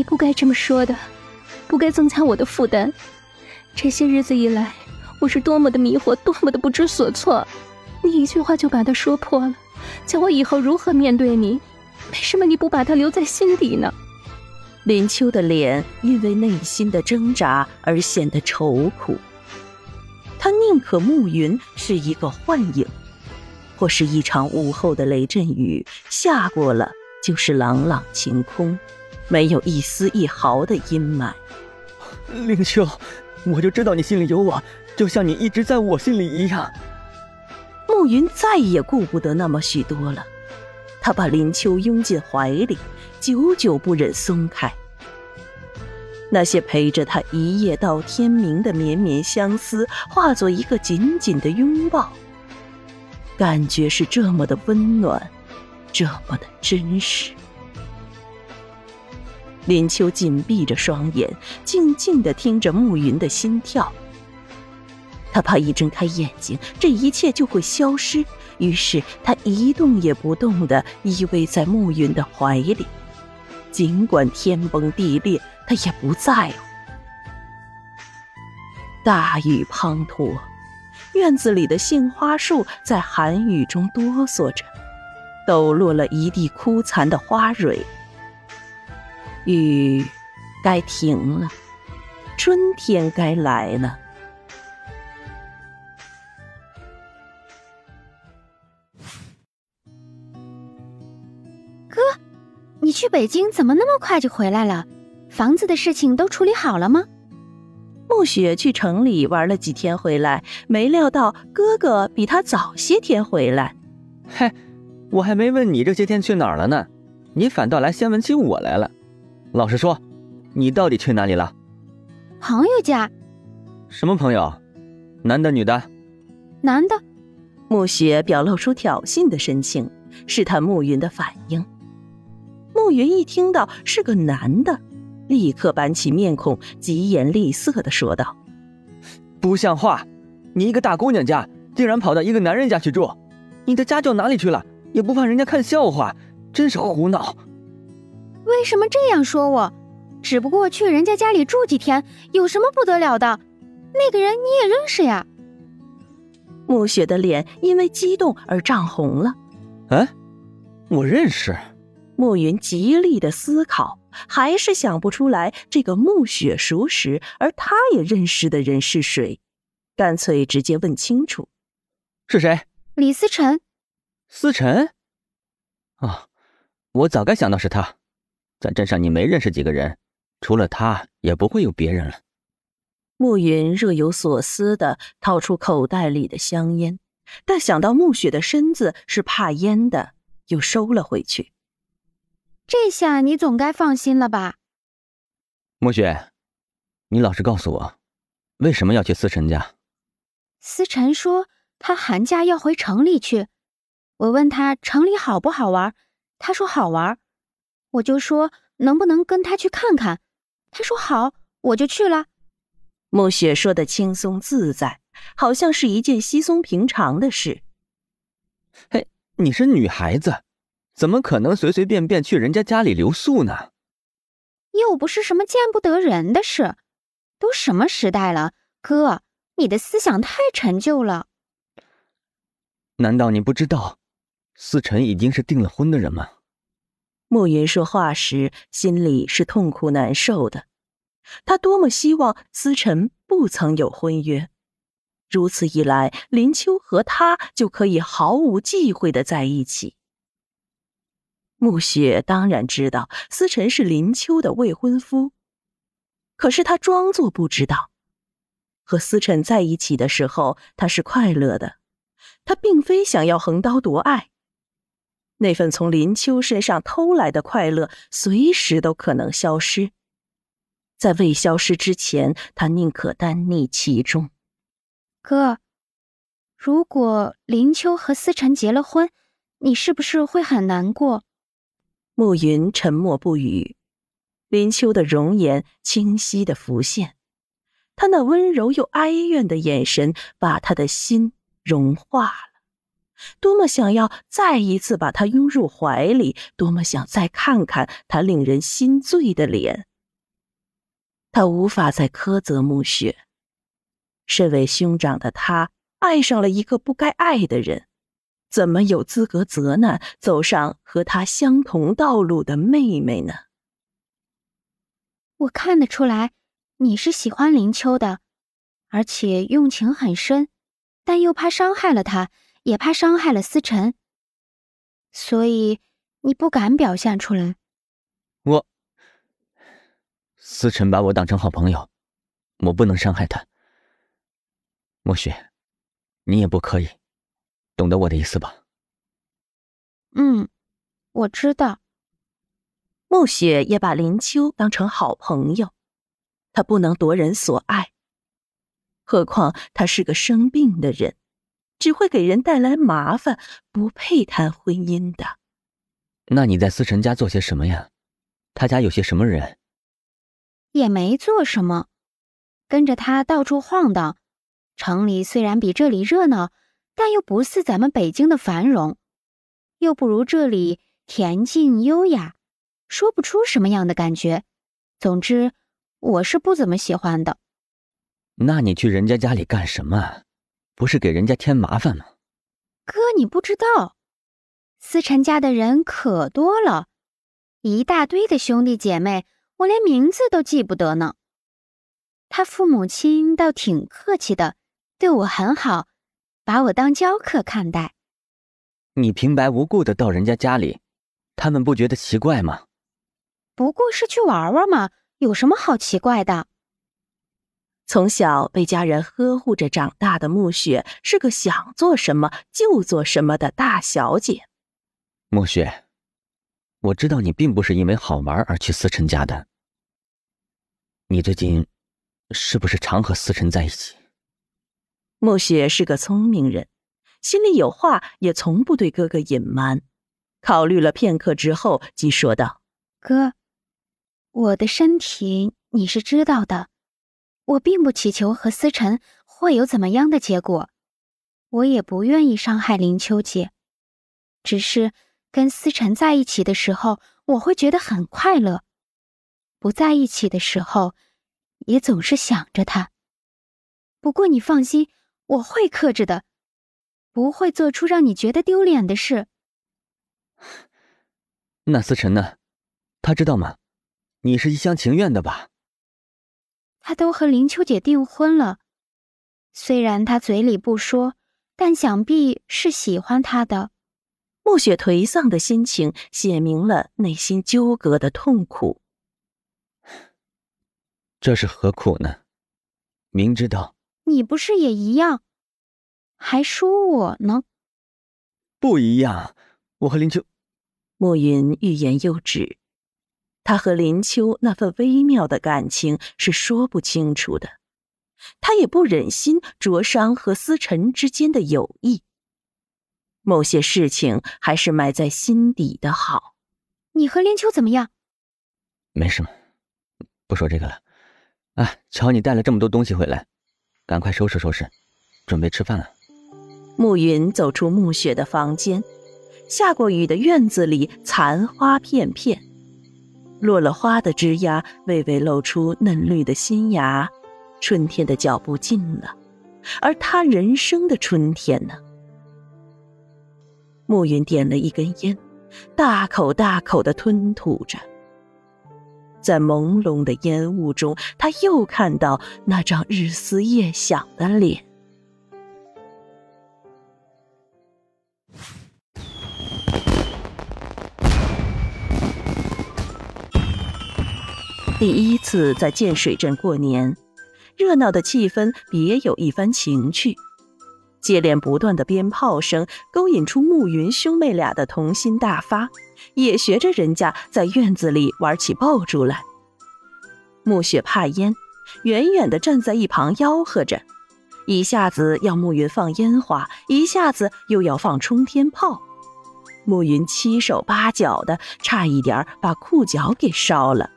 你不该这么说的，不该增加我的负担。这些日子以来，我是多么的迷惑，多么的不知所措。你一句话就把它说破了，叫我以后如何面对你？为什么你不把它留在心底呢？林秋的脸因为内心的挣扎而显得愁苦。他宁可暮云是一个幻影，或是一场午后的雷阵雨，下过了就是朗朗晴空，没有一丝一毫的阴霾。林秋，我就知道你心里有我，就像你一直在我心里一样。暮云再也顾不得那么许多了，他把林秋拥进怀里，久久不忍松开。那些陪着他一夜到天明的绵绵相思，化作一个紧紧的拥抱。感觉是这么的温暖，这么的真实。林秋紧闭着双眼，静静的听着暮云的心跳。他怕一睁开眼睛，这一切就会消失，于是他一动也不动的依偎在暮云的怀里，尽管天崩地裂。他也不在乎。大雨滂沱，院子里的杏花树在寒雨中哆嗦着，抖落了一地枯残的花蕊。雨该停了，春天该来了。哥，你去北京怎么那么快就回来了？房子的事情都处理好了吗？暮雪去城里玩了几天回来，没料到哥哥比他早些天回来。嘿，我还没问你这些天去哪儿了呢，你反倒来先问起我来了。老实说，你到底去哪里了？朋友家。什么朋友？男的女的？男的。暮雪表露出挑衅的神情，试探暮云的反应。暮云一听到是个男的。立刻板起面孔，疾言厉色的说道：“不像话！你一个大姑娘家，竟然跑到一个男人家去住，你的家教哪里去了？也不怕人家看笑话，真是胡闹！为什么这样说我？只不过去人家家里住几天，有什么不得了的？那个人你也认识呀？”暮雪的脸因为激动而涨红了。“嗯，我认识。”暮云极力的思考。还是想不出来这个暮雪熟识，而他也认识的人是谁，干脆直接问清楚：“是谁？”李思辰。思辰？啊，我早该想到是他。咱镇上你没认识几个人，除了他，也不会有别人了。暮云若有所思的掏出口袋里的香烟，但想到暮雪的身子是怕烟的，又收了回去。这下你总该放心了吧，暮雪，你老实告诉我，为什么要去思辰家？思辰说他寒假要回城里去，我问他城里好不好玩，他说好玩，我就说能不能跟他去看看，他说好，我就去了。暮雪说的轻松自在，好像是一件稀松平常的事。嘿，你是女孩子。怎么可能随随便便去人家家里留宿呢？又不是什么见不得人的事，都什么时代了，哥，你的思想太陈旧了。难道你不知道，思辰已经是订了婚的人吗？暮云说话时心里是痛苦难受的，他多么希望思辰不曾有婚约，如此一来，林秋和他就可以毫无忌讳的在一起。暮雪当然知道思辰是林秋的未婚夫，可是他装作不知道。和思辰在一起的时候，他是快乐的，他并非想要横刀夺爱。那份从林秋身上偷来的快乐，随时都可能消失。在未消失之前，他宁可单溺其中。哥，如果林秋和思辰结了婚，你是不是会很难过？暮云沉默不语，林秋的容颜清晰的浮现，他那温柔又哀怨的眼神把他的心融化了。多么想要再一次把他拥入怀里，多么想再看看他令人心醉的脸。他无法再苛责暮雪。身为兄长的他，爱上了一个不该爱的人，怎么有资格责难走上和他相同道路的妹妹呢？我看得出来，你是喜欢林秋的，而且用情很深，但又怕伤害了他，也怕伤害了思辰，所以你不敢表现出来。我，思辰把我当成好朋友，我不能伤害他。墨雪，你也不可以，懂得我的意思吧？嗯，我知道。暮雪也把林秋当成好朋友，他不能夺人所爱。何况他是个生病的人，只会给人带来麻烦，不配谈婚姻的。那你在思辰家做些什么呀？他家有些什么人？也没做什么，跟着他到处晃荡。城里虽然比这里热闹，但又不似咱们北京的繁荣，又不如这里恬静优雅，说不出什么样的感觉。总之，我是不怎么喜欢的。那你去人家家里干什么？不是给人家添麻烦吗？哥，你不知道，思辰家的人可多了。一大堆的兄弟姐妹，我连名字都记不得呢。他父母亲倒挺客气的，对我很好，把我当娇客看待。你平白无故的到人家家里，他们不觉得奇怪吗？不过是去玩玩嘛，有什么好奇怪的？从小被家人呵护着长大的暮雪，是个想做什么就做什么的大小姐。暮雪。我知道你并不是因为好玩而去思辰家的。你最近是不是常和思辰在一起？暮雪是个聪明人，心里有话也从不对哥哥隐瞒。考虑了片刻之后，即说道：“哥，我的身体你是知道的，我并不祈求和思辰会有怎么样的结果，我也不愿意伤害林秋姐，只是……”跟思辰在一起的时候，我会觉得很快乐；不在一起的时候，也总是想着他。不过你放心，我会克制的，不会做出让你觉得丢脸的事。那思辰呢？他知道吗？你是一厢情愿的吧？他都和林秋姐订婚了，虽然他嘴里不说，但想必是喜欢她的。暮雪颓丧的心情写明了内心纠葛的痛苦。这是何苦呢？明知道你不是也一样，还说我呢？不一样，我和林秋……暮云欲言又止。他和林秋那份微妙的感情是说不清楚的，他也不忍心灼伤和思辰之间的友谊。某些事情还是埋在心底的好。你和林秋怎么样？没什么，不说这个了。啊，瞧你带了这么多东西回来，赶快收拾收拾，准备吃饭了。暮云走出暮雪的房间，下过雨的院子里残花片片，落了花的枝桠微微露出嫩绿的新芽。春天的脚步近了，而他人生的春天呢？暮云点了一根烟，大口大口的吞吐着。在朦胧的烟雾中，他又看到那张日思夜想的脸。第一次在建水镇过年，热闹的气氛别有一番情趣。接连不断的鞭炮声勾引出暮云兄妹俩的童心大发，也学着人家在院子里玩起爆竹来。暮雪怕烟，远远的站在一旁吆喝着，一下子要暮云放烟花，一下子又要放冲天炮。暮云七手八脚的，差一点把裤脚给烧了。